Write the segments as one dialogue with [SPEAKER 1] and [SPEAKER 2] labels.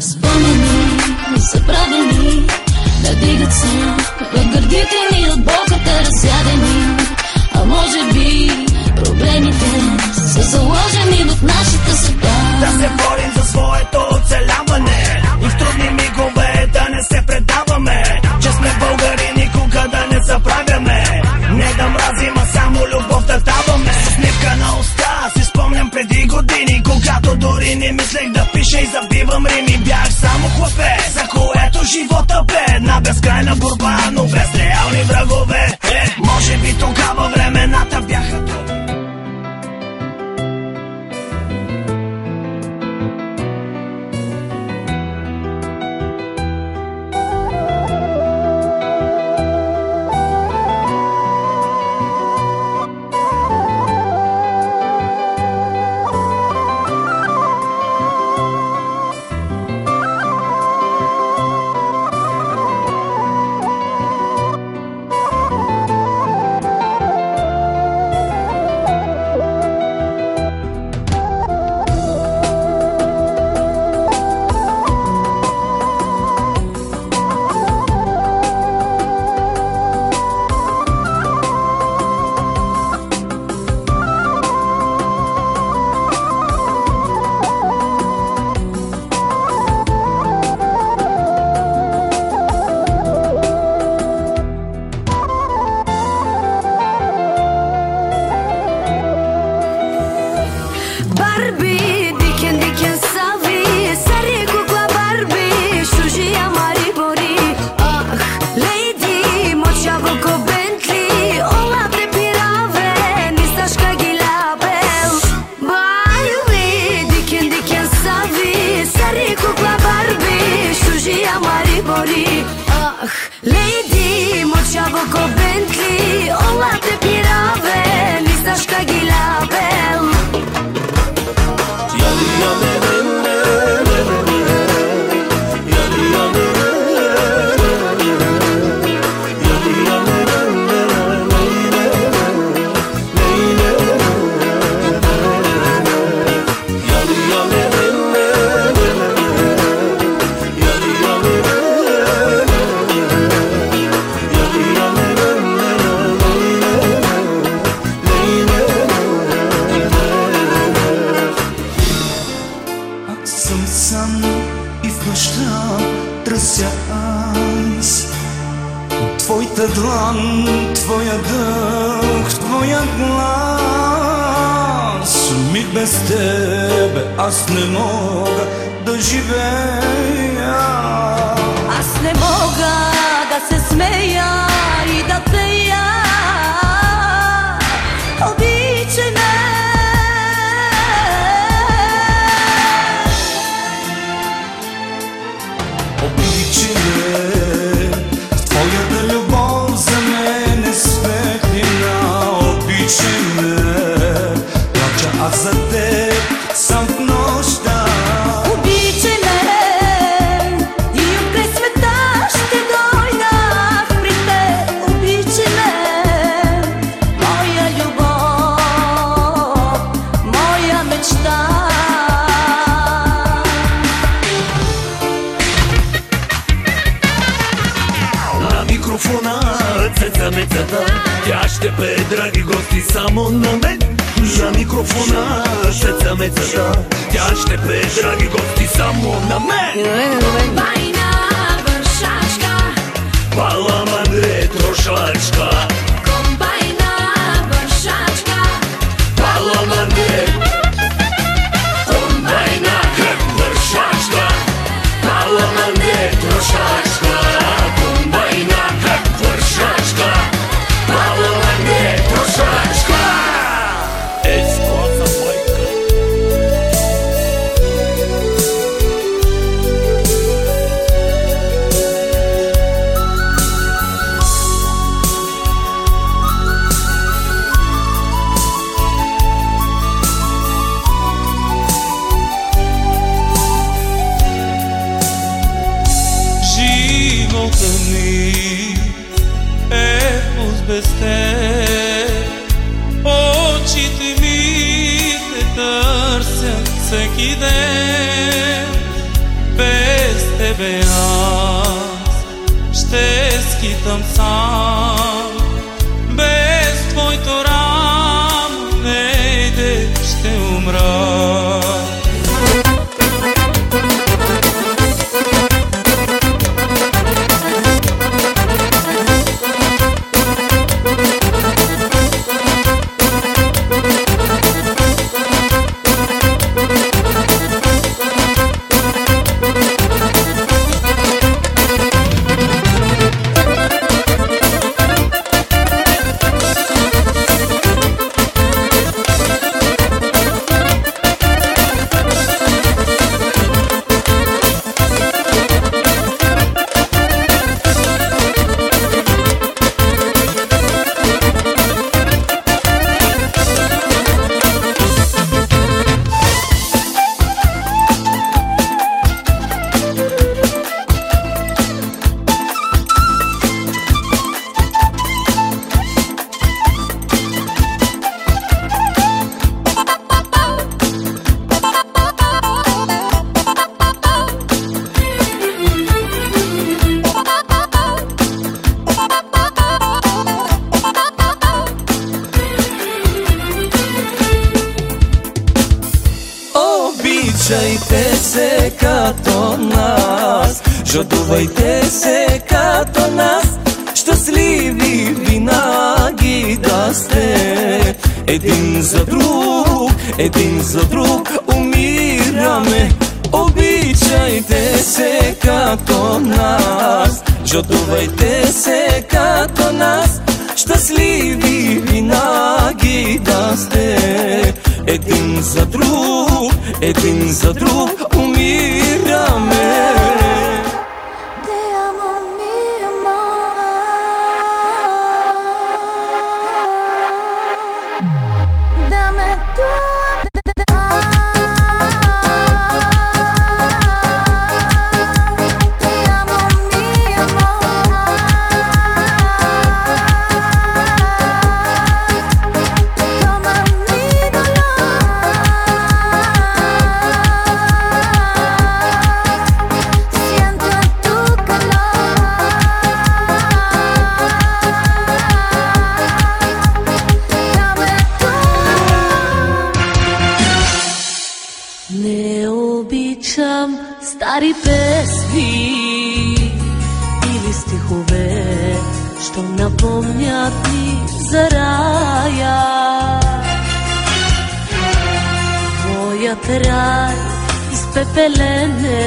[SPEAKER 1] Спомни, заправи, да
[SPEAKER 2] двигаться преди години Когато дори не мислех да пиша и забивам рими. Бях само хлапе, за което живота бе. Една безкрайна борба, но без реални врагове
[SPEAKER 3] Barbie diken diken savi Sarı kukla Barbie Şuji amari bori Ah lady Moća voko Bentley Olate pirave Nistaš kagi label Barbie
[SPEAKER 4] diken diken savi Sarı kukla Barbie Şuji amari bori Ah lady Moća voko Bentley Миг без тебе аз не мога да живея.
[SPEAKER 3] Аз не мога да се смея и да пея. Обичай Ще
[SPEAKER 2] пее, драги гости, само на мен На микрофона цеца мецата Тя ще пее, драги гости, само на мен.
[SPEAKER 3] Байна вършачка,
[SPEAKER 2] Паламандре трошачка
[SPEAKER 5] sekiden Bez te
[SPEAKER 4] beyaz Ştes kitam san Жадувайте се като нас Щастливи винаги да сте. Един за друг, един за друг умираме. Обичайте се като нас Жадувайте се като нас Щастливи винаги да сте. Един за друг, един за друг умираме
[SPEAKER 1] стихове, що напомнят ми за рая. Твоят рай изпепелене,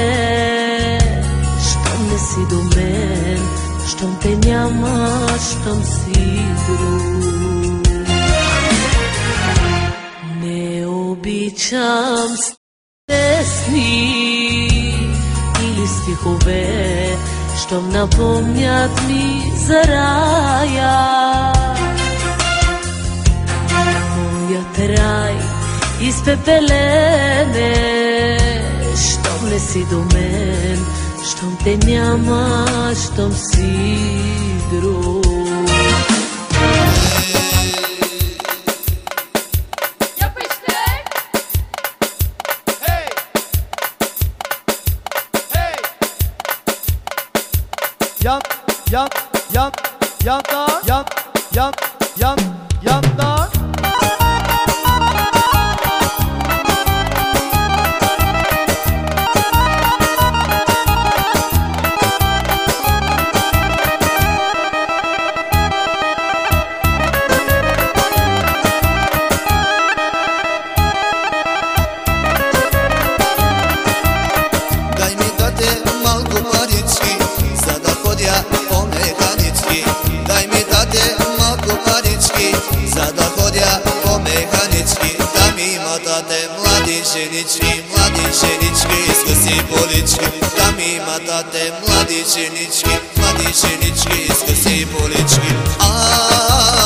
[SPEAKER 1] щом не си до мен, щом те няма, щом си друг. Не обичам песни или стихове, щом напомнят ми за рая. Моят рай изпепелене, щом не си до мен, щом те няма, щом си друг.
[SPEAKER 6] Mladi ženički, mladi ženički, iskusi polički. Da mi ima tate mladi ženički, mladi ženički, iskusi polički. A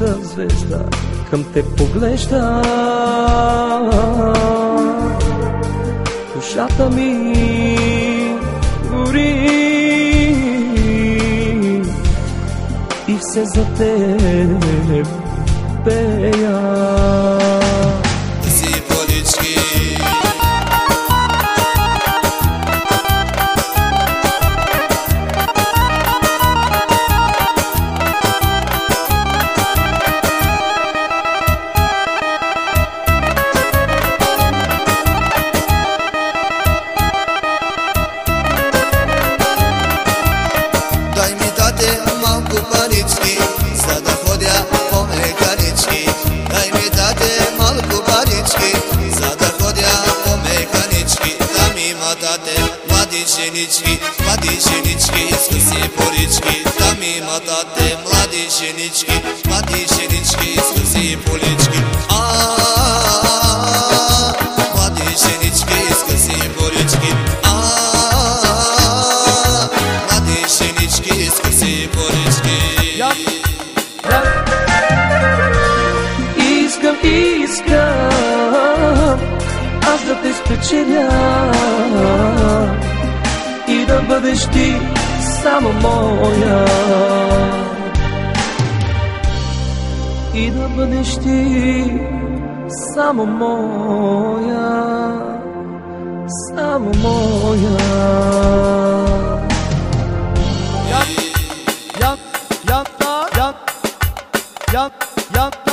[SPEAKER 7] моята звезда. Към те поглежда. Душата ми гори. И все за теб пея
[SPEAKER 6] млади женички, млади женички, иска си порички. Да ми има дате млади женички, млади женички, иска си полички. А, млади женички, иска си порички. А, млади женички, иска си порички.
[SPEAKER 8] Я, я,
[SPEAKER 7] Искам, искам аз да те спечеля да бъдеш ти само моя. И да бъдеш ти само моя, само моя. Yat, yat, yat, yat, yat, yat.